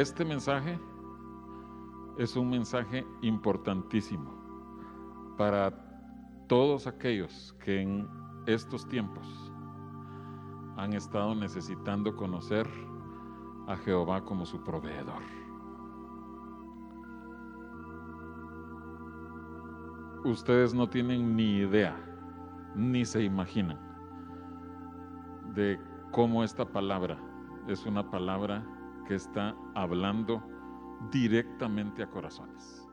este mensaje es un mensaje importantísimo para todos aquellos que en estos tiempos han estado necesitando conocer a Jehová como su proveedor. Ustedes no tienen ni idea, ni se imaginan de cómo esta palabra es una palabra que está hablando directamente a corazones.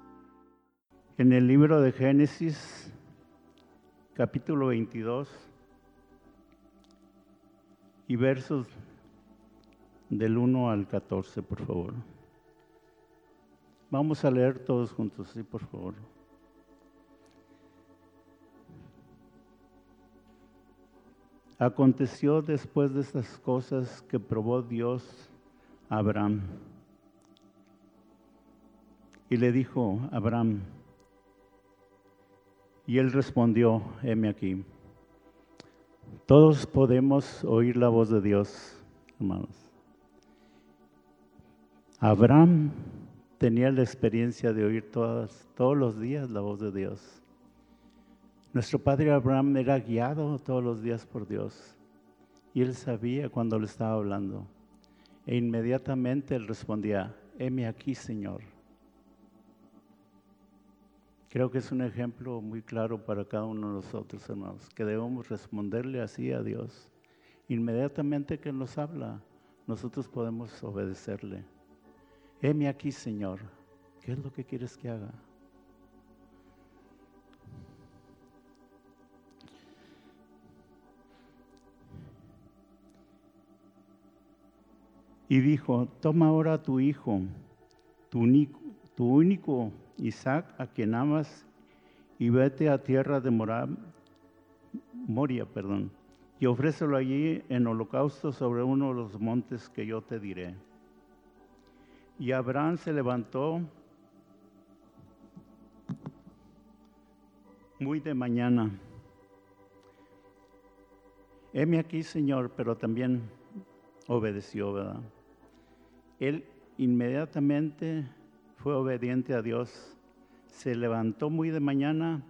En el libro de Génesis, capítulo 22, y versos del 1 al 14, por favor. Vamos a leer todos juntos, sí, por favor. Aconteció después de estas cosas que probó Dios Abraham. Y le dijo, Abraham, y él respondió, heme aquí. Todos podemos oír la voz de Dios, hermanos. Abraham tenía la experiencia de oír todas, todos los días la voz de Dios. Nuestro padre Abraham era guiado todos los días por Dios y él sabía cuando le estaba hablando. E inmediatamente él respondía, heme aquí, Señor. Creo que es un ejemplo muy claro para cada uno de nosotros, hermanos, que debemos responderle así a Dios. Inmediatamente que nos habla, nosotros podemos obedecerle. Heme aquí, Señor. ¿Qué es lo que quieres que haga? Y dijo, toma ahora a tu hijo, tu único, Isaac, a quien amas, y vete a tierra de Moria, perdón, y ofrécelo allí en holocausto sobre uno de los montes que yo te diré. Y Abraham se levantó muy de mañana. Heme aquí, Señor, pero también obedeció, ¿verdad? Él inmediatamente fue obediente a Dios, se levantó muy de mañana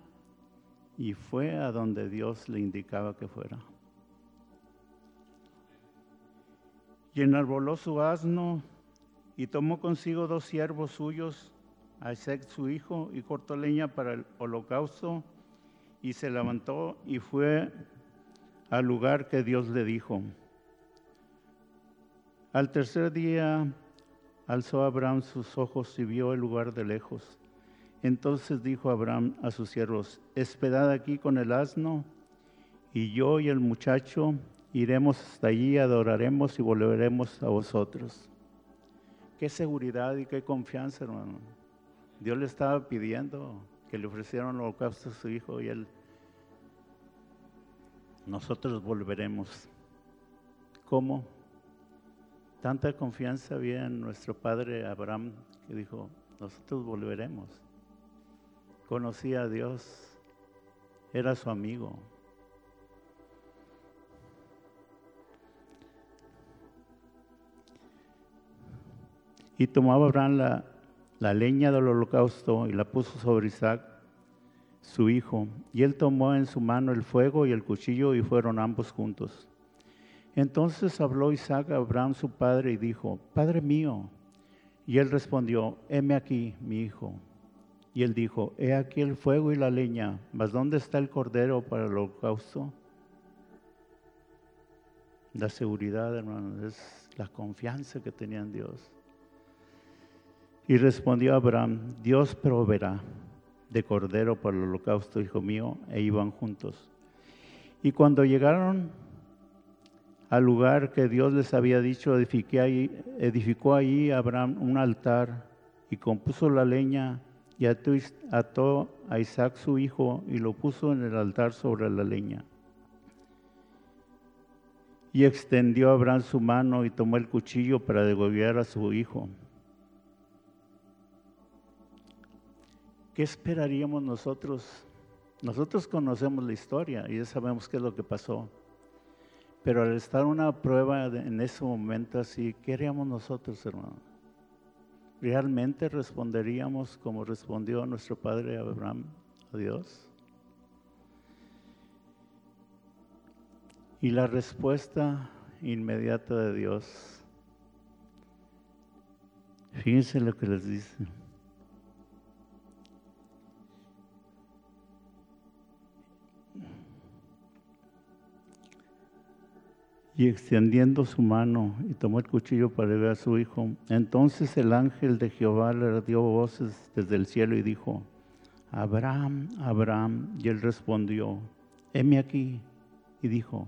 y fue a donde Dios le indicaba que fuera. Y enarboló su asno y tomó consigo dos siervos suyos, a Isaac su hijo, y cortó leña para el holocausto, y se levantó y fue al lugar que Dios le dijo. Al tercer día alzó Abraham sus ojos y vio el lugar de lejos. Entonces dijo Abraham a sus siervos, esperad aquí con el asno, y yo y el muchacho iremos hasta allí, adoraremos y volveremos a vosotros. Qué seguridad y qué confianza, hermano. Dios le estaba pidiendo que le ofrecieran el holocausto a su hijo y él, nosotros volveremos. ¿Cómo? Tanta confianza había en nuestro padre Abraham que dijo, nosotros volveremos. Conocía a Dios, era su amigo. Y tomaba Abraham la, la leña del holocausto y la puso sobre Isaac, su hijo. Y él tomó en su mano el fuego y el cuchillo y fueron ambos juntos. Entonces habló Isaac a Abraham su padre y dijo, Padre mío. Y él respondió, heme aquí, mi hijo. Y él dijo, he aquí el fuego y la leña, mas ¿dónde está el cordero para el holocausto? La seguridad, hermano, es la confianza que tenía en Dios. Y respondió Abraham, Dios proveerá de cordero para el holocausto, hijo mío, e iban juntos. Y cuando llegaron al lugar que Dios les había dicho, edificó allí Abraham un altar y compuso la leña y ató a Isaac su hijo y lo puso en el altar sobre la leña. Y extendió Abraham su mano y tomó el cuchillo para degollar a su hijo. ¿Qué esperaríamos nosotros? Nosotros conocemos la historia y ya sabemos qué es lo que pasó. Pero al estar una prueba en ese momento así, ¿qué haríamos nosotros, hermano? ¿realmente responderíamos como respondió nuestro padre Abraham a Dios? Y la respuesta inmediata de Dios, fíjense lo que les dice. Y extendiendo su mano y tomó el cuchillo para ver a su hijo. Entonces el ángel de Jehová le dio voces desde el cielo y dijo, Abraham, Abraham. Y él respondió, heme aquí. Y dijo,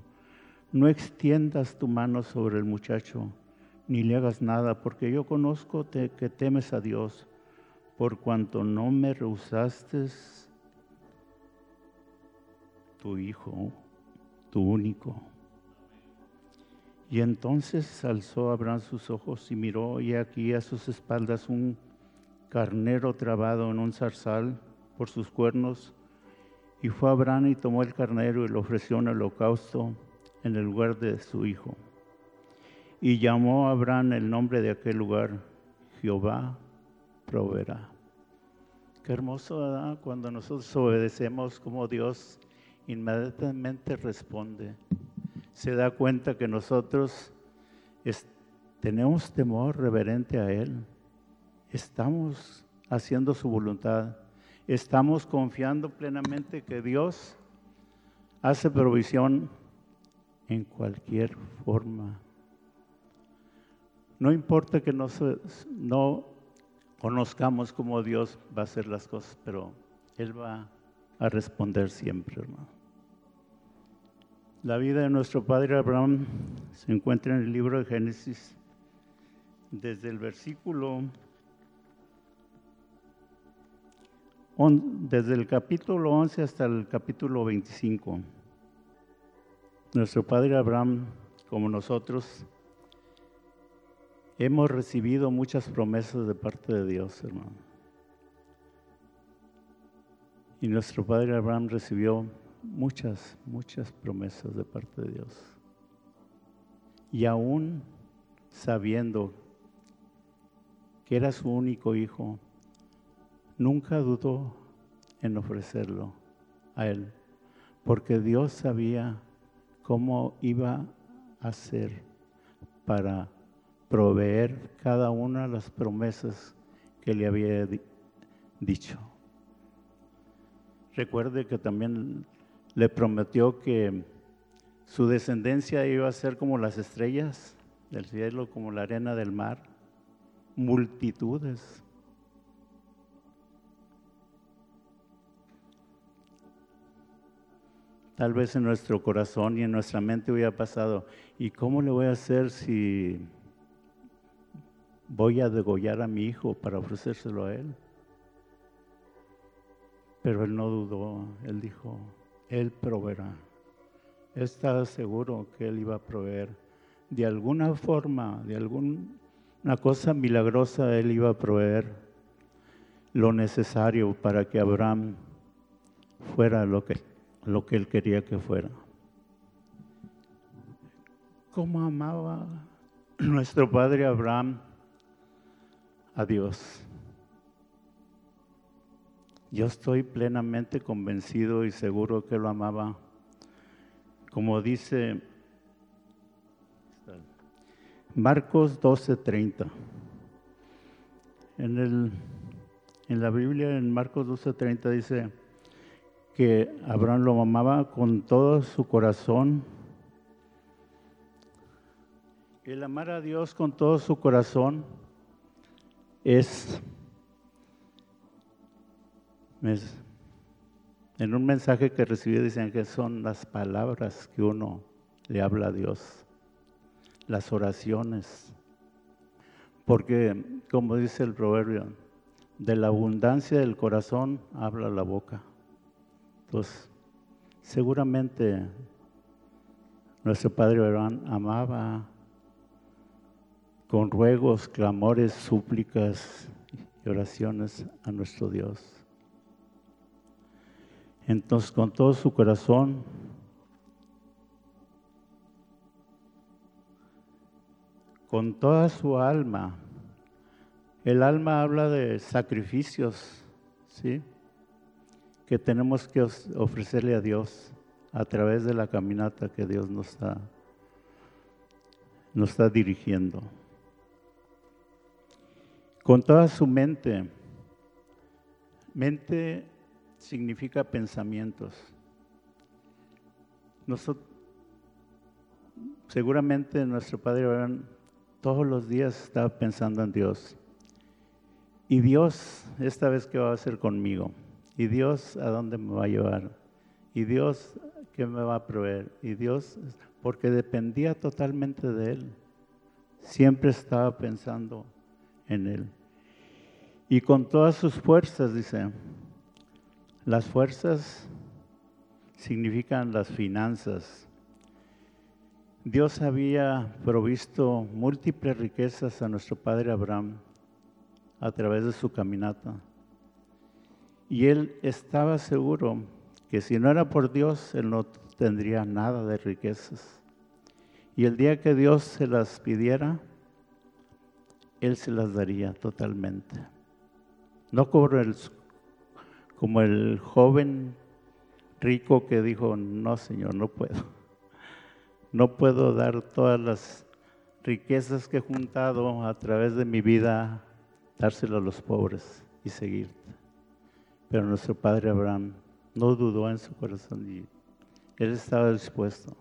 no extiendas tu mano sobre el muchacho, ni le hagas nada, porque yo conozco que temes a Dios, por cuanto no me rehusaste tu hijo, tu único. Y entonces alzó Abraham sus ojos y miró, y aquí a sus espaldas un carnero trabado en un zarzal por sus cuernos. Y fue Abraham y tomó el carnero y lo ofreció en holocausto en el lugar de su hijo. Y llamó a Abraham el nombre de aquel lugar, Jehová proveerá. Qué hermoso, ¿verdad? Cuando nosotros obedecemos como Dios inmediatamente responde se da cuenta que nosotros tenemos temor reverente a Él. Estamos haciendo su voluntad. Estamos confiando plenamente que Dios hace provisión en cualquier forma. No importa que no, no conozcamos cómo Dios va a hacer las cosas, pero Él va a responder siempre, hermano. La vida de nuestro padre Abraham se encuentra en el libro de Génesis, desde el versículo, desde el capítulo 11 hasta el capítulo 25. Nuestro padre Abraham, como nosotros, hemos recibido muchas promesas de parte de Dios, hermano. Y nuestro padre Abraham recibió muchas, muchas promesas de parte de Dios. Y aún sabiendo que era su único hijo, nunca dudó en ofrecerlo a él, porque Dios sabía cómo iba a hacer para proveer cada una de las promesas que le había dicho. Recuerde que también le prometió que su descendencia iba a ser como las estrellas del cielo, como la arena del mar, multitudes. Tal vez en nuestro corazón y en nuestra mente hubiera pasado, ¿y cómo le voy a hacer si voy a degollar a mi hijo para ofrecérselo a él? Pero él no dudó, él dijo, él proveerá. Estaba seguro que Él iba a proveer. De alguna forma, de alguna cosa milagrosa, Él iba a proveer lo necesario para que Abraham fuera lo que, lo que Él quería que fuera. ¿Cómo amaba nuestro padre Abraham a Dios? Yo estoy plenamente convencido y seguro que lo amaba. Como dice Marcos 12:30. En, en la Biblia, en Marcos 12:30 dice que Abraham lo amaba con todo su corazón. El amar a Dios con todo su corazón es en un mensaje que recibí dicen que son las palabras que uno le habla a Dios, las oraciones. Porque, como dice el proverbio, de la abundancia del corazón habla la boca. Entonces, seguramente nuestro Padre Abraham amaba con ruegos, clamores, súplicas y oraciones a nuestro Dios. Entonces con todo su corazón, con toda su alma, El alma habla de sacrificios, ¿sí? Que tenemos que ofrecerle a Dios a través de la caminata que Dios nos está, nos está dirigiendo. Con toda su mente, mente significa pensamientos. Nosotros, seguramente nuestro Padre Abraham todos los días estaba pensando en Dios. Y Dios, esta vez, ¿qué va a hacer conmigo? Y Dios, ¿a dónde me va a llevar? Y Dios, ¿qué me va a proveer? Y Dios, porque dependía totalmente de Él. Siempre estaba pensando en Él. Y con todas sus fuerzas, dice, las fuerzas significan las finanzas. Dios había provisto múltiples riquezas a nuestro padre Abraham a través de su caminata. Y él estaba seguro que si no era por Dios, él no tendría nada de riquezas. Y el día que Dios se las pidiera, él se las daría totalmente. No como el, como el joven rico que dijo, no Señor, no puedo. No puedo dar todas las riquezas que he juntado a través de mi vida dárselo a los pobres y seguirte. Pero nuestro padre Abraham no dudó en su corazón y él estaba dispuesto.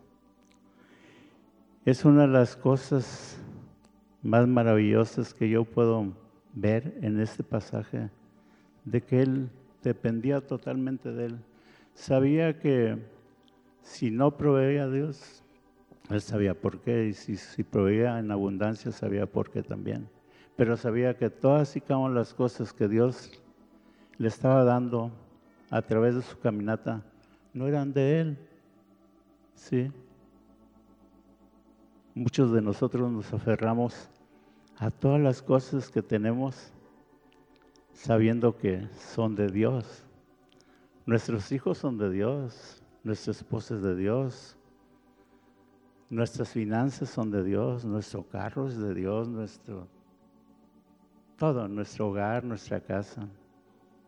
Es una de las cosas más maravillosas que yo puedo ver en este pasaje, de que él dependía totalmente de él. Sabía que si no proveía a Dios, él sabía por qué, y si, proveía en abundancia, sabía por qué también pero sabía que todas y cada una de las cosas que Dios le estaba dando a través de su caminata no eran de él. ¿Sí? Muchos de nosotros nos aferramos a todas las cosas que tenemos sabiendo que son de Dios. Nuestros hijos son de Dios, nuestra esposa es de Dios, nuestras finanzas son de Dios, nuestro carro es de Dios, nuestro todo, nuestro hogar, nuestra casa,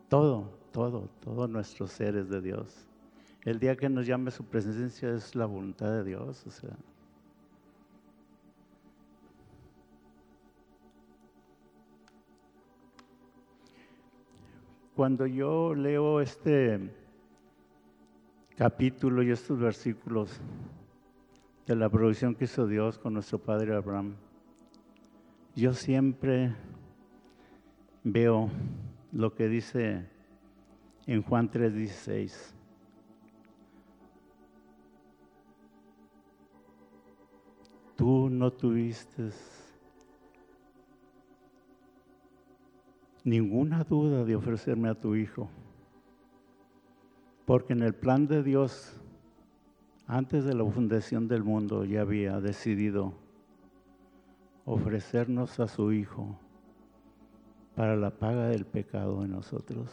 todo, todo, todos nuestros seres de Dios. El día que nos llame su presencia es la voluntad de Dios, o sea. Cuando yo leo este capítulo y estos versículos de la provisión que hizo Dios con nuestro padre Abraham, yo siempre veo lo que dice en Juan 3:16. Tú no tuviste ninguna duda de ofrecerme a tu hijo, porque en el plan de Dios, antes de la fundación del mundo, ya había decidido ofrecernos a su hijo para la paga del pecado de nosotros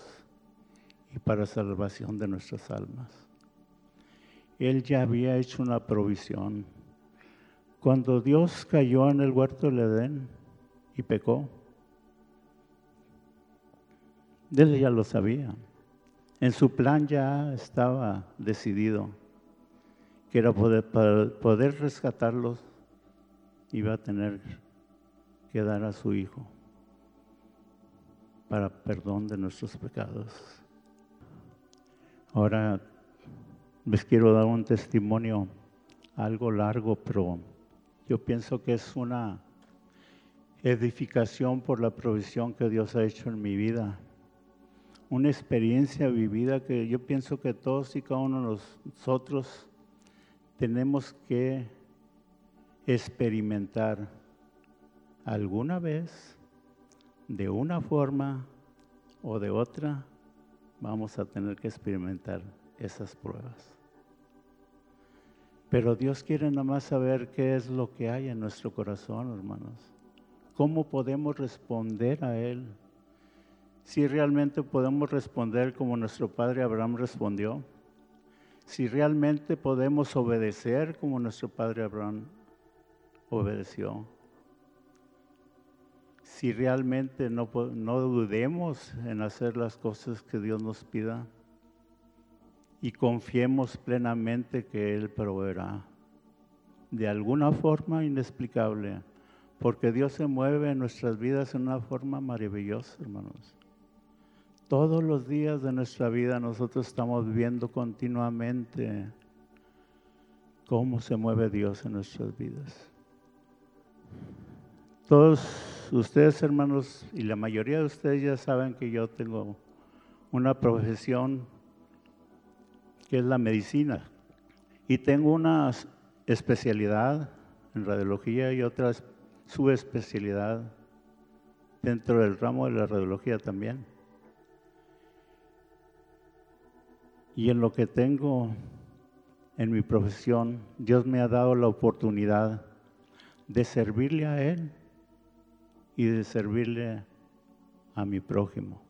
y para salvación de nuestras almas. Él ya había hecho una provisión. Cuando Dios cayó en el huerto del Edén y pecó, él ya lo sabía. En su plan ya estaba decidido que era poder, para poder rescatarlos iba a tener que dar a su hijo para perdón de nuestros pecados. Ahora les quiero dar un testimonio algo largo, pero yo pienso que es una edificación por la provisión que Dios ha hecho en mi vida. Una experiencia vivida que yo pienso que todos y cada uno de nosotros tenemos que experimentar alguna vez de una forma o de otra, vamos a tener que experimentar esas pruebas. Pero Dios quiere nada más saber qué es lo que hay en nuestro corazón, hermanos. ¿Cómo podemos responder a Él? Si realmente podemos responder como nuestro padre Abraham respondió. Si realmente podemos obedecer como nuestro padre Abraham obedeció si realmente no, no dudemos en hacer las cosas que Dios nos pida y confiemos plenamente que Él proveerá de alguna forma inexplicable, porque Dios se mueve en nuestras vidas en una forma maravillosa, hermanos. Todos los días de nuestra vida nosotros estamos viendo continuamente cómo se mueve Dios en nuestras vidas. Todos ustedes, hermanos, y la mayoría de ustedes ya saben que yo tengo una profesión que es la medicina y tengo una especialidad en radiología y otra subespecialidad dentro del ramo de la radiología también. Y en lo que tengo en mi profesión, Dios me ha dado la oportunidad de servirle a Él y de servirle a mi prójimo.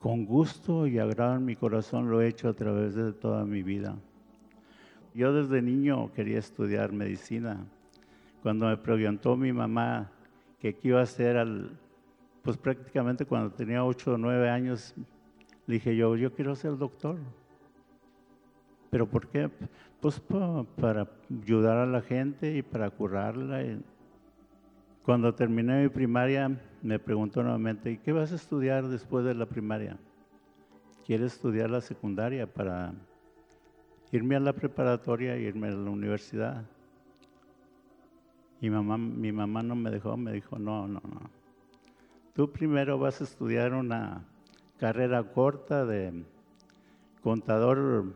Con gusto y agrado en mi corazón lo he hecho a través de toda mi vida. Yo desde niño quería estudiar medicina. Cuando me preguntó mi mamá que qué iba a hacer pues prácticamente cuando tenía 8 o 9 años, dije yo, yo quiero ser doctor. ¿Pero por qué? Pues para, ayudar a la gente y para curarla. Cuando terminé mi primaria, me preguntó nuevamente, ¿y qué vas a estudiar después de la primaria? ¿Quieres estudiar la secundaria para irme a la preparatoria e irme a la universidad? Y mamá, mi mamá no me dejó, me dijo, no, no, no. Tú primero vas a estudiar una carrera corta de contador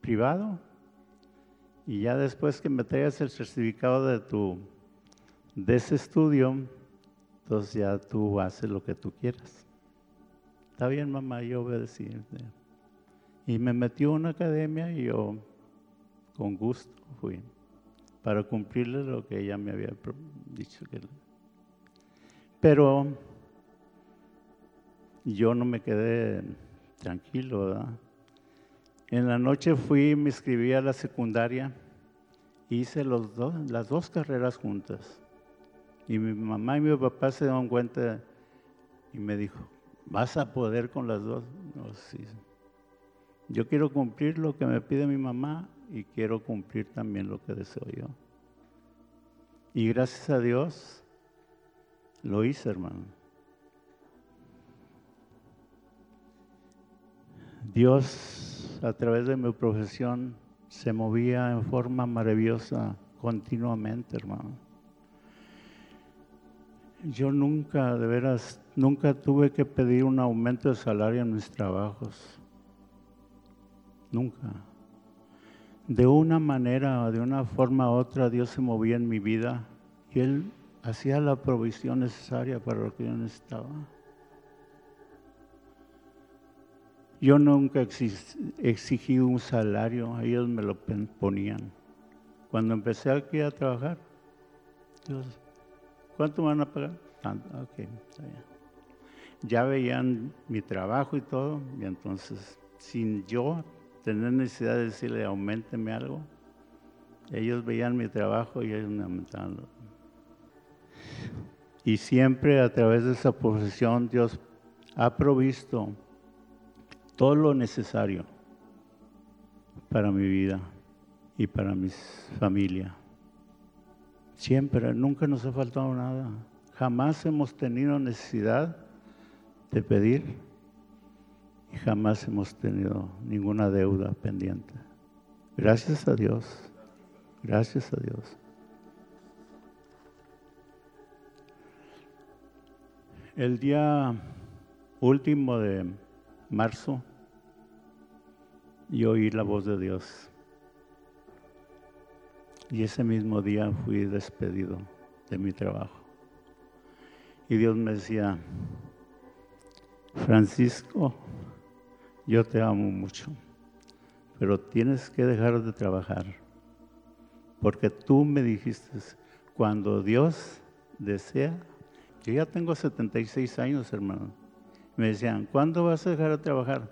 privado y ya después que me traigas el certificado de tu de ese estudio, entonces ya tú haces lo que tú quieras. Está bien, mamá, yo obedecí. Y me metió a una academia y yo con gusto fui para cumplirle lo que ella me había dicho que Pero yo no me quedé tranquilo, ¿verdad? En la noche fui, me inscribí a la secundaria, hice las dos carreras juntas. Y mi mamá y mi papá se dieron cuenta y me dijo, ¿vas a poder con las dos? No, sí. Yo quiero cumplir lo que me pide mi mamá y quiero cumplir también lo que deseo yo. Y gracias a Dios lo hice, hermano. Dios, a través de mi profesión, se movía en forma maravillosa continuamente, hermano. Yo nunca, de veras, nunca tuve que pedir un aumento de salario en mis trabajos. Nunca. De una manera de una forma u otra, Dios se movía en mi vida y Él hacía la provisión necesaria para lo que yo necesitaba. Yo nunca exigí un salario, ellos me lo ponían. Cuando empecé aquí a trabajar, ¿cuánto me van a pagar? Tanto, ok, Ya veían mi trabajo y todo, y entonces, sin yo tener necesidad de decirle, aumenteme algo, ellos veían mi trabajo y ellos me aumentaban. Y siempre a través de esa profesión Dios ha provisto todo lo necesario para mi vida y para mi familia. Siempre, nunca nos ha faltado nada. Jamás hemos tenido necesidad de pedir y jamás hemos tenido ninguna deuda pendiente. Gracias a Dios. Gracias a Dios. El día último de marzo, y oí la voz de Dios. Y ese mismo día fui despedido de mi trabajo. Y Dios me decía, Francisco, yo te amo mucho, pero tienes que dejar de trabajar, porque tú me dijiste, cuando Dios desea, yo ya tengo 76 años, hermano, me decían, ¿cuándo vas a dejar de trabajar?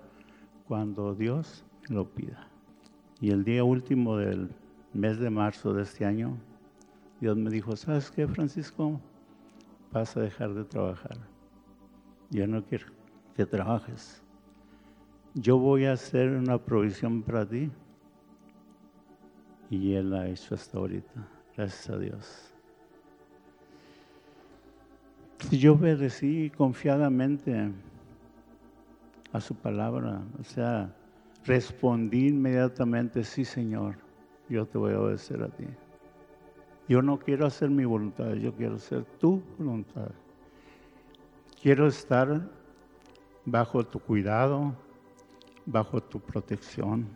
Cuando Dios lo pida. Y el día último del mes de marzo de este año, Dios me dijo, ¿sabes qué, Francisco? vas a dejar de trabajar. Yo no quiero que trabajes. Yo voy a hacer una provisión para ti. Y Él ha hecho hasta ahorita. Gracias a Dios. Si yo obedecí confiadamente a su palabra, o sea, respondí inmediatamente, sí Señor, yo te voy a obedecer a ti. Yo no quiero hacer mi voluntad, yo quiero hacer tu voluntad. Quiero estar bajo tu cuidado, bajo tu protección,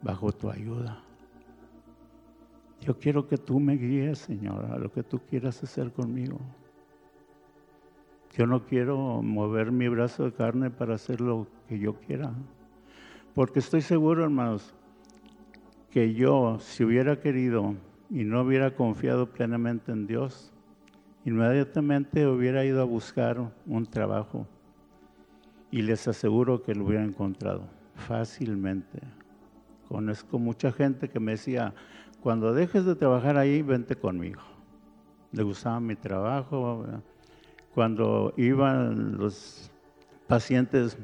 bajo tu ayuda. Yo quiero que tú me guíes, Señor, a lo que tú quieras hacer conmigo. Yo no quiero mover mi brazo de carne para hacer lo que yo quiera. Porque estoy seguro, hermanos, que yo, si hubiera querido y no hubiera confiado plenamente en Dios, inmediatamente hubiera ido a buscar un trabajo. Y les aseguro que lo hubiera encontrado fácilmente. Conozco mucha gente que me decía, cuando dejes de trabajar ahí, vente conmigo. Le gustaba mi trabajo, cuando iban los pacientes,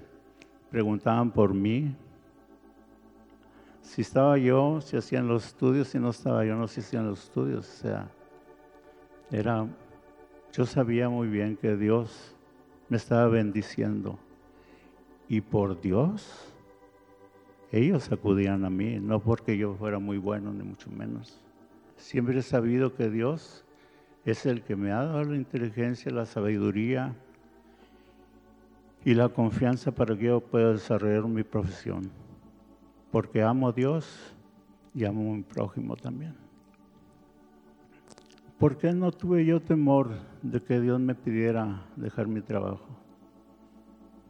preguntaban por mí. Si estaba yo, si hacían los estudios, si no estaba yo, no se hacían los estudios. O sea, era, yo sabía muy bien que Dios me estaba bendiciendo. Y por Dios, ellos acudían a mí, no porque yo fuera muy bueno, ni mucho menos. Siempre he sabido que Dios es el que me ha dado la inteligencia, la sabiduría y la confianza para que yo pueda desarrollar mi profesión. Porque amo a Dios y amo a mi prójimo también. ¿Por qué no tuve yo temor de que Dios me pidiera dejar mi trabajo?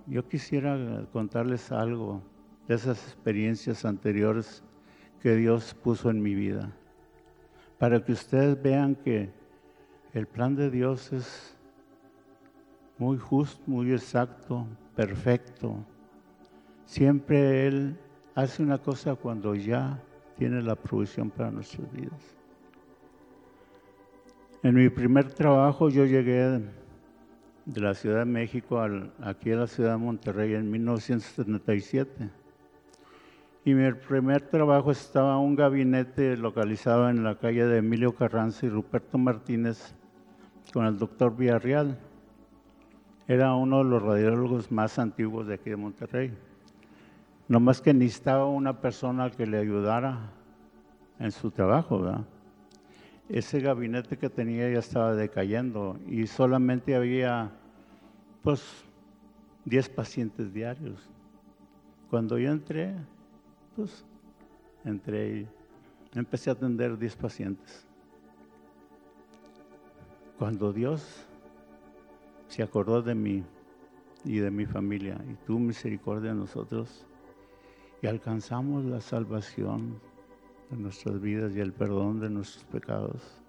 Yo quisiera contarles algo de esas experiencias anteriores que Dios puso en mi vida, para que ustedes vean que el plan de Dios es muy justo, muy exacto, perfecto. Siempre Él hace una cosa cuando ya tiene la provisión para nuestras vidas. En mi primer trabajo yo llegué de la Ciudad de México aquí a la Ciudad de Monterrey en 1977. Y mi primer trabajo estaba en un gabinete localizado en la calle de Emilio Carranza y Ruperto Martínez con el doctor Villarreal. Era uno de los radiólogos más antiguos de aquí de Monterrey. No más que necesitaba una persona que le ayudara en su trabajo, ¿verdad? Ese gabinete que tenía ya estaba decayendo y solamente había, pues, 10 pacientes diarios. Cuando yo entré, pues, entré y empecé a atender 10 pacientes. Cuando Dios se acordó de mí y de mi familia y tuvo misericordia de nosotros y alcanzamos la salvación de nuestras vidas y el perdón de nuestros pecados.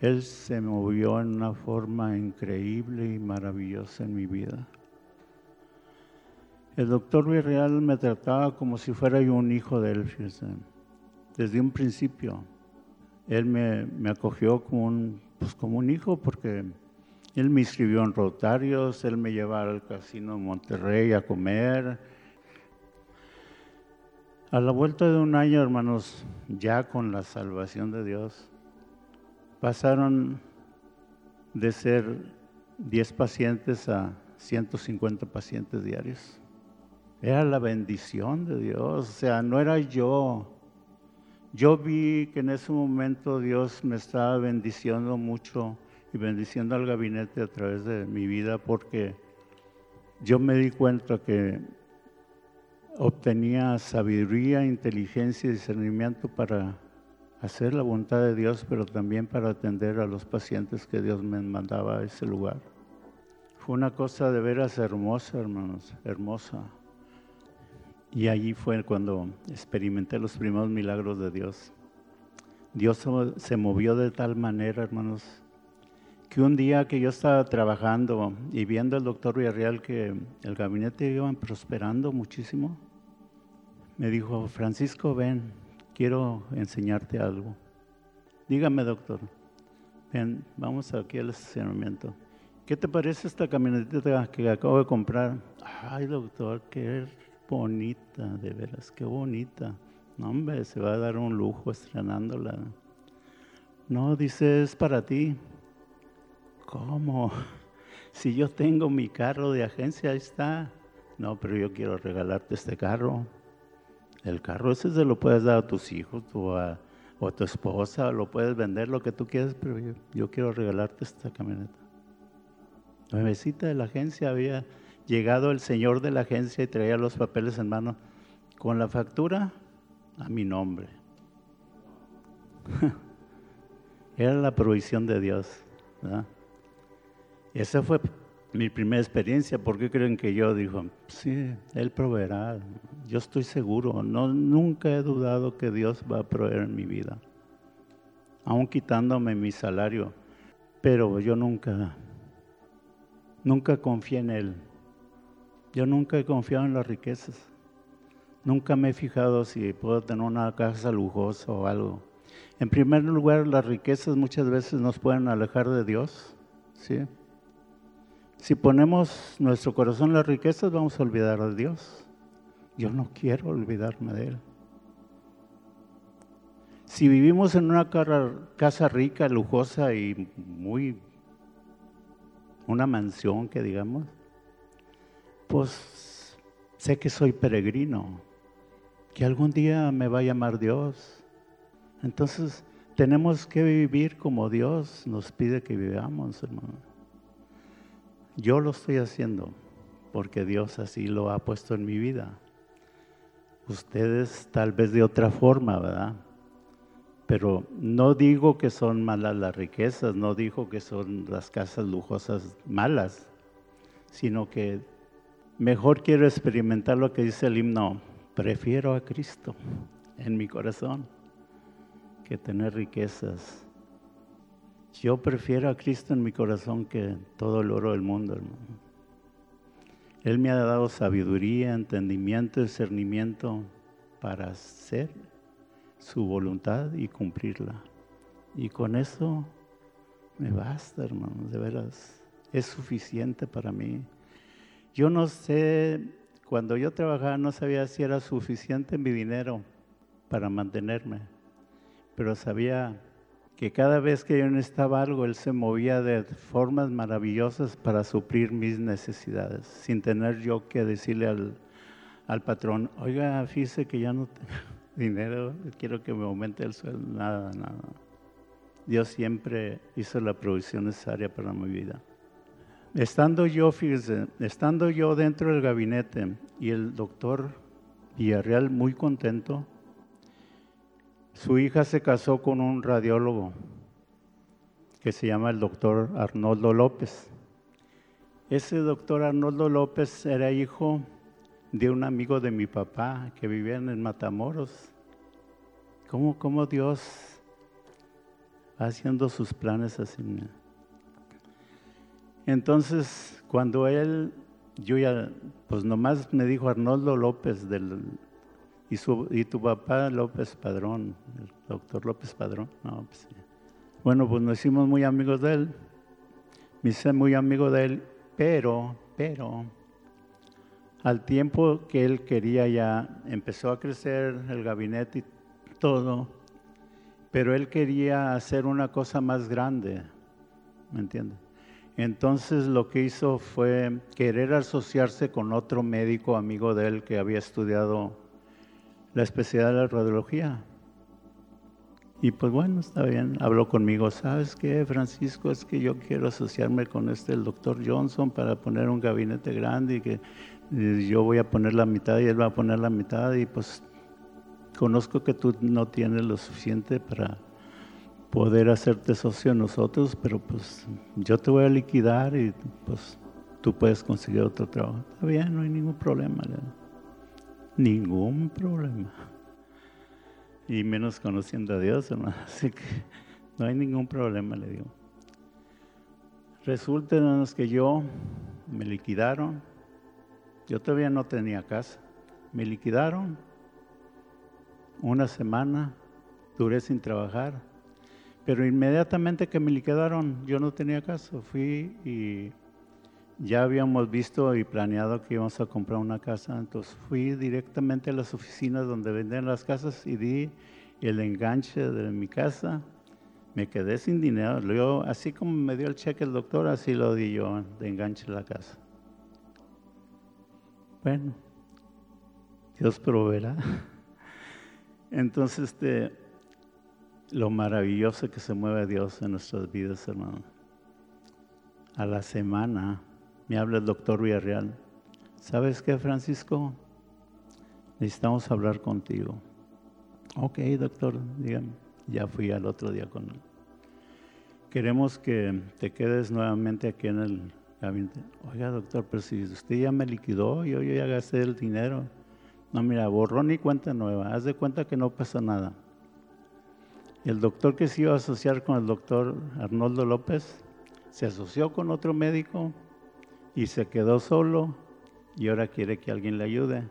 Él se movió en una forma increíble y maravillosa en mi vida. El doctor Villarreal me trataba como si fuera yo un hijo de él. Desde un principio, él me, me acogió como un pues como un hijo, porque él me inscribió en Rotarios, él me llevaba al casino de Monterrey a comer. A la vuelta de un año, hermanos, ya con la salvación de Dios, pasaron de ser 10 pacientes a 150 pacientes diarios. Era la bendición de Dios, o sea, no era yo yo vi que en ese momento Dios me estaba bendiciendo mucho y bendiciendo al gabinete a través de mi vida porque yo me di cuenta que obtenía sabiduría, inteligencia y discernimiento para hacer la voluntad de Dios, pero también para atender a los pacientes que Dios me mandaba a ese lugar. Fue una cosa de veras hermosa, hermanos, hermosa. Y allí fue cuando experimenté los primeros milagros de Dios. Dios se movió de tal manera, hermanos, que un día que yo estaba trabajando y viendo al doctor Villarreal que el gabinete iba prosperando muchísimo, me dijo, Francisco, ven, quiero enseñarte algo. Dígame, doctor. ven, vamos aquí al estacionamiento. ¿Qué te parece esta camionetita que acabo de comprar? Ay, doctor, qué bonita, de veras, qué bonita. No, hombre, se va a dar un lujo estrenándola. No, dice, es para ti. ¿Cómo? Si yo tengo mi carro de agencia, ahí está. No, pero yo quiero regalarte este carro. El carro ese se lo puedes dar a tus hijos o a, tu esposa, lo puedes vender lo que tú quieras, pero yo, quiero regalarte esta camioneta. Nuevecita de la agencia había llegado el señor de la agencia y traía los papeles en mano con la factura a mi nombre. Era la provisión de Dios. Esa fue mi primera experiencia. ¿Por qué creen que yo digo, sí, Él proveerá? Yo estoy seguro. No, nunca he dudado que Dios va a proveer en mi vida. Aún quitándome mi salario. Pero yo nunca, nunca confié en Él. Yo nunca he confiado en las riquezas. Nunca me he fijado si puedo tener una casa lujosa o algo. En primer lugar, las riquezas muchas veces nos pueden alejar de Dios. ¿sí? Si ponemos nuestro corazón en las riquezas, vamos a olvidar a Dios. Yo no quiero olvidarme de Él. Si vivimos en una casa rica, lujosa y muy, una mansión que digamos, pues sé que soy peregrino, que algún día me va a llamar Dios. Entonces tenemos que vivir como Dios nos pide que vivamos, hermano. Yo lo estoy haciendo porque Dios así lo ha puesto en mi vida. Ustedes tal vez de otra forma, ¿verdad? Pero no digo que son malas las riquezas, no digo que son las casas lujosas malas, sino que mejor quiero experimentar lo que dice el himno, prefiero a Cristo en mi corazón que tener riquezas. Yo prefiero a Cristo en mi corazón que todo el oro del mundo, hermano. Él me ha dado sabiduría, entendimiento, discernimiento para hacer su voluntad y cumplirla. Y con eso me basta, hermano, de veras. Es suficiente para mí. Yo no sé, cuando yo trabajaba no sabía si era suficiente mi dinero para mantenerme, pero sabía que cada vez que yo necesitaba algo, Él se movía de formas maravillosas para suplir mis necesidades, sin tener yo que decirle al, al patrón, oiga, fíjese que ya no tengo dinero, quiero que me aumente el sueldo, nada, nada. Dios siempre hizo la provisión necesaria para mi vida. Estando yo, fíjese, estando yo dentro del gabinete y el doctor Villarreal muy contento, su hija se casó con un radiólogo que se llama el doctor Arnoldo López. Ese doctor Arnoldo López era hijo de un amigo de mi papá que vivía en Matamoros. ¿Cómo, cómo Dios haciendo sus planes así? Entonces, cuando él, yo ya, pues nomás me dijo Arnoldo López del, y, su, y tu papá López Padrón, el doctor López Padrón. No, pues, bueno, pues nos hicimos muy amigos de él, me hice muy amigo de él, pero, pero, al tiempo que él quería ya, empezó a crecer el gabinete y todo, pero él quería hacer una cosa más grande, ¿me entiendes? Entonces lo que hizo fue querer asociarse con otro médico amigo de él que había estudiado la especialidad de la radiología. Y pues bueno, está bien, habló conmigo, ¿sabes qué, Francisco? Es que yo quiero asociarme con este, el doctor Johnson, para poner un gabinete grande y que yo voy a poner la mitad y él va a poner la mitad y pues conozco que tú no tienes lo suficiente para poder hacerte socio nosotros, pero pues yo te voy a liquidar y pues tú puedes conseguir otro trabajo. Está bien, no hay ningún problema. Ningún problema. Y menos conociendo a Dios, hermano. Así que no hay ningún problema, le digo. Resulta, hermanos, que yo me liquidaron. Yo todavía no tenía casa. Me liquidaron una semana, duré sin trabajar Pero inmediatamente que me liquidaron, yo no tenía caso. Fui y ya habíamos visto y planeado que íbamos a comprar una casa. Entonces fui directamente a las oficinas donde venden las casas y di el enganche de mi casa. Me quedé sin dinero. Así como me dio el cheque el doctor, así lo di yo de enganche la casa. Bueno, Dios proveerá. Entonces, este, lo maravilloso que se mueve Dios en nuestras vidas, hermano. A la semana me habla el doctor Villarreal. ¿Sabes qué, Francisco? Necesitamos hablar contigo. Ok, doctor, dígame. Ya fui al otro día con él. Queremos que te quedes nuevamente aquí en el gabinete. Oiga, doctor, pero si usted ya me liquidó, yo, yo ya gasté el dinero. No, mira, borrón y cuenta nueva. Haz de cuenta que no pasa nada. El doctor que se iba a asociar con el doctor Arnoldo López se asoció con otro médico y se quedó solo y ahora quiere que alguien le ayude.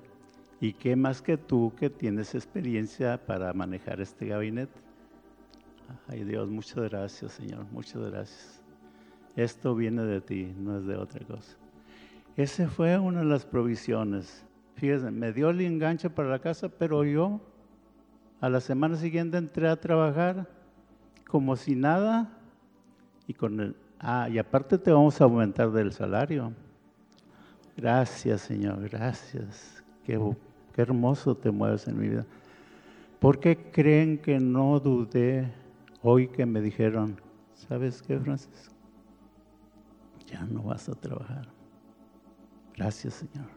¿Y qué más que tú que tienes experiencia para manejar este gabinete? Ay Dios, muchas gracias Señor, muchas gracias. Esto viene de ti, no es de otra cosa. Esa fue una de las provisiones. Fíjense, me dio el enganche para la casa, pero yo a la semana siguiente entré a trabajar como si nada y con el, ah, y aparte te vamos a aumentar del salario. Gracias, Señor, gracias. Qué, qué hermoso te mueves en mi vida. ¿Por qué creen que no dudé hoy que me dijeron, ¿sabes qué, Francisco? Ya no vas a trabajar. Gracias, Señor.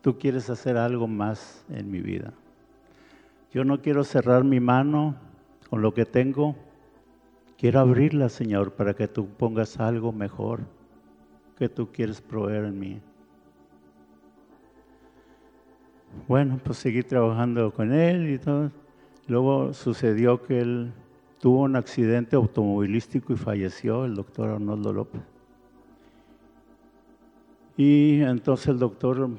Tú quieres hacer algo más en mi vida. Yo no quiero cerrar mi mano con lo que tengo. Quiero abrirla, Señor, para que tú pongas algo mejor que tú quieres proveer en mí. Bueno, pues seguí trabajando con él y todo. Luego sucedió que él tuvo un accidente automovilístico y falleció, el doctor Arnoldo López. Y entonces el doctor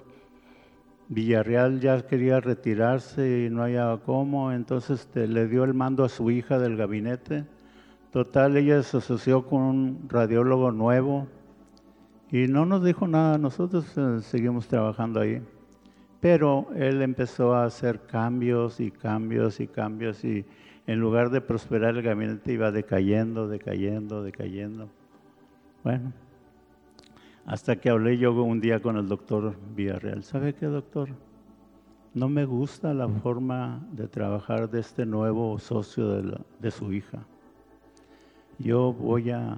Villarreal ya quería retirarse y no había cómo, entonces este, le dio el mando a su hija del gabinete. Total, ella se asoció con un radiólogo nuevo y no nos dijo nada, nosotros eh, seguimos trabajando ahí. Pero él empezó a hacer cambios y cambios y cambios y en lugar de prosperar el gabinete iba decayendo, decayendo, decayendo. Bueno, hasta que hablé yo un día con el doctor Villarreal. ¿Sabe qué, doctor? No me gusta la forma de trabajar de este nuevo socio de, de su hija. Yo voy a,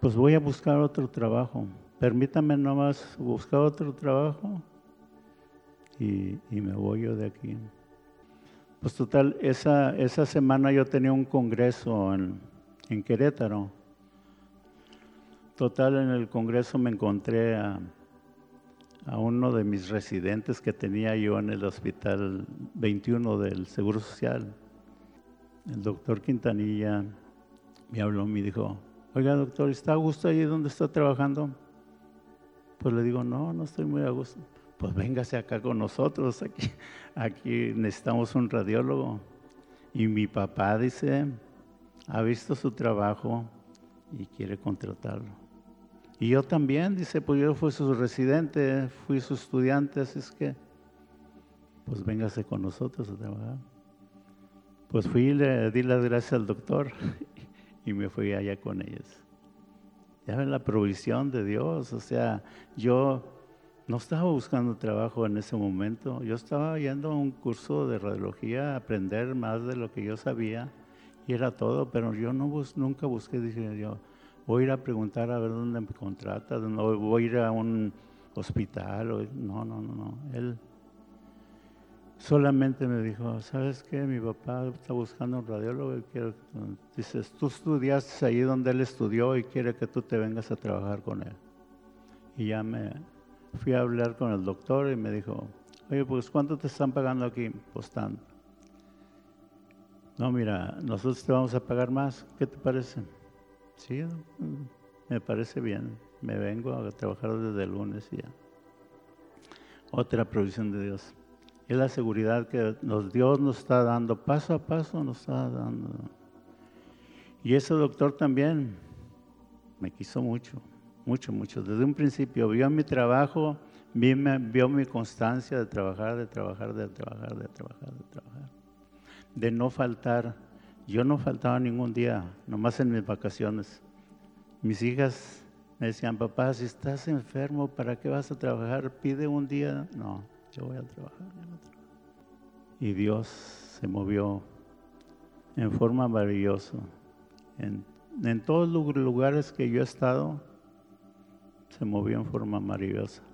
pues voy a buscar otro trabajo. Permítame nomás buscar otro trabajo y, y, me voy yo de aquí. Pues total, esa, esa semana yo tenía un congreso en, en Querétaro Total, en el Congreso me encontré a, uno de mis residentes que tenía yo en el Hospital 21 del Seguro Social. El doctor Quintanilla me habló, me dijo, oiga doctor, ¿está a gusto ahí donde está trabajando? Pues le digo, no, no estoy muy a gusto. Pues véngase acá con nosotros, aquí, aquí necesitamos un radiólogo. Y mi papá dice, ha visto su trabajo y quiere contratarlo. Y yo también, dice, pues yo fui su residente, fui su estudiante, así es que, pues véngase con nosotros a trabajar. Pues fui y le di las gracias al doctor y me fui allá con ellos. Ya ven la provisión de Dios, o sea, yo no estaba buscando trabajo en ese momento, yo estaba yendo a un curso de radiología aprender más de lo que yo sabía y era todo, pero yo no nunca busqué, dije yo, voy a ir a preguntar a ver dónde me contrata, no voy a ir a un hospital, no, no, no, no. Él solamente me dijo, ¿sabes qué? Mi papá está buscando un radiólogo y quiero, dices, tú estudiaste ahí donde él estudió y quiere que tú te vengas a trabajar con él. Y ya me fui a hablar con el doctor y me dijo, oye, pues ¿cuánto te están pagando aquí? Pues tanto. No, mira, nosotros te vamos a pagar más, ¿qué te parece? Sí, me parece bien. Me vengo a trabajar desde el lunes y ya. Otra provisión de Dios. Es la seguridad que Dios nos está dando, paso a paso nos está dando. Y ese doctor también me quiso mucho, mucho, mucho. Desde un principio vio mi trabajo, vio mi constancia de trabajar, de trabajar, de trabajar, de trabajar, de trabajar. De no faltar. Yo no faltaba ningún día, nomás en mis vacaciones. Mis hijas me decían, papá, si estás enfermo, ¿para qué vas a trabajar? Pide un día. No, yo voy a trabajar. Y Dios se movió en forma maravillosa. En, en todos los lugares que yo he estado, se movió en forma maravillosa.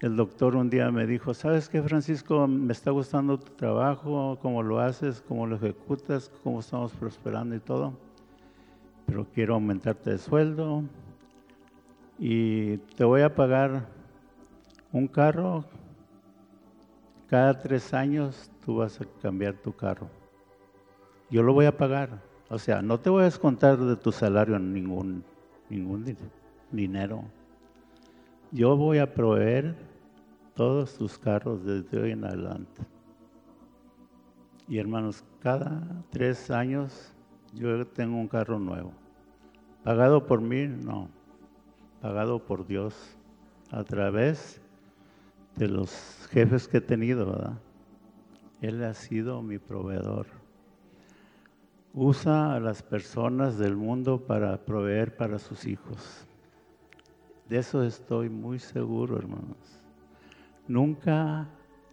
El doctor un día me dijo, ¿sabes qué, Francisco? Me está gustando tu trabajo, cómo lo haces, cómo lo ejecutas, cómo estamos prosperando y todo, pero quiero aumentarte de sueldo, y te voy a pagar un carro. Cada tres años tú vas a cambiar tu carro. Yo lo voy a pagar. O sea, no te voy a descontar de tu salario ningún, ningún dinero. Yo voy a proveer todos tus carros desde hoy en adelante. Y hermanos, cada tres años yo tengo un carro nuevo. ¿Pagado por mí? No pagado por Dios a través de los jefes que he tenido, ¿verdad? Él ha sido mi proveedor. Usa a las personas del mundo para proveer para sus hijos. De eso estoy muy seguro, hermanos. Nunca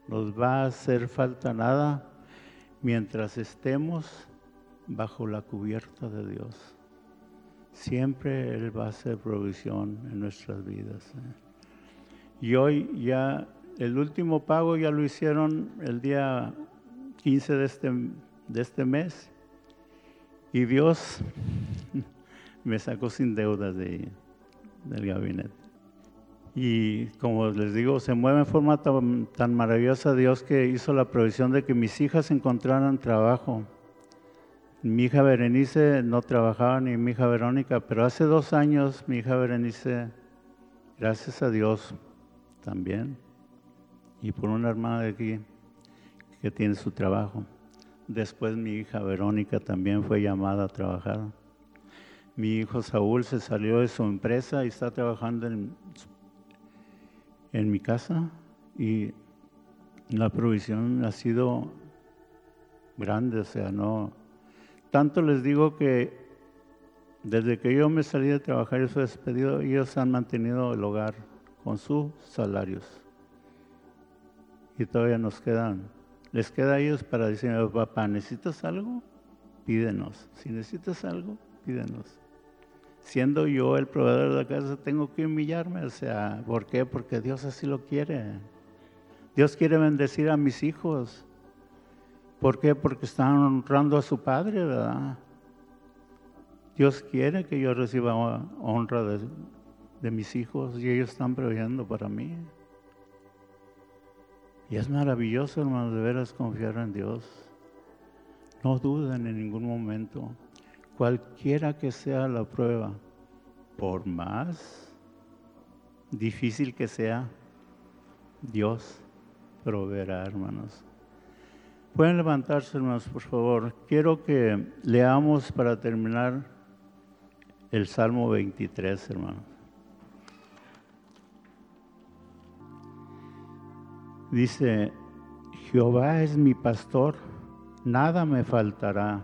nos va a hacer falta nada mientras estemos bajo la cubierta de Dios siempre Él va a hacer provisión en nuestras vidas. ¿eh? Y hoy ya el último pago ya lo hicieron el día 15 de este, de este mes y Dios me sacó sin deudas de, del gabinete. Y como les digo, se mueve en forma tan, maravillosa Dios que hizo la provisión de que mis hijas encontraran trabajo mi hija Berenice no trabajaba ni mi hija Verónica, pero hace dos años mi hija Berenice, gracias a Dios, también, y por una hermana de aquí que tiene su trabajo. Después mi hija Verónica también fue llamada a trabajar. Mi hijo Saúl se salió de su empresa y está trabajando en, en mi casa y la provisión ha sido grande, o sea, no, tanto les digo que desde que yo me salí de trabajar y fui despedido, ellos han mantenido el hogar con sus salarios. Y todavía nos quedan, les queda a ellos para decirme, papá, ¿necesitas algo? Pídenos. Si necesitas algo, pídenos. Siendo yo el proveedor de la casa, tengo que humillarme. O sea, ¿por qué? Porque Dios así lo quiere. Dios quiere bendecir a mis hijos. ¿Por qué? Porque están honrando a su padre, ¿verdad? Dios quiere que yo reciba honra de, mis hijos y ellos están proveyendo para mí. Y es maravilloso, hermano, de veras confiar en Dios. No duden en ningún momento. Cualquiera que sea la prueba, por más difícil que sea, Dios proveerá, hermanos. Pueden levantarse, hermanos, por favor. Quiero que leamos para terminar el Salmo 23, hermanos. Dice, Jehová es mi pastor, nada me faltará.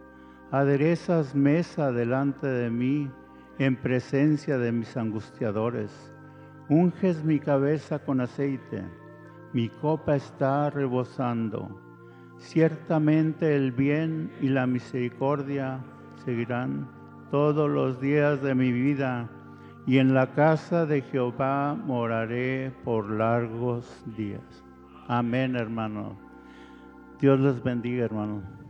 Aderezas mesa delante de mí en presencia de mis angustiadores. Unges mi cabeza con aceite, mi copa está rebosando. Ciertamente el bien y la misericordia seguirán todos los días de mi vida y en la casa de Jehová moraré por largos días. Amén, hermano. Dios les bendiga, hermano.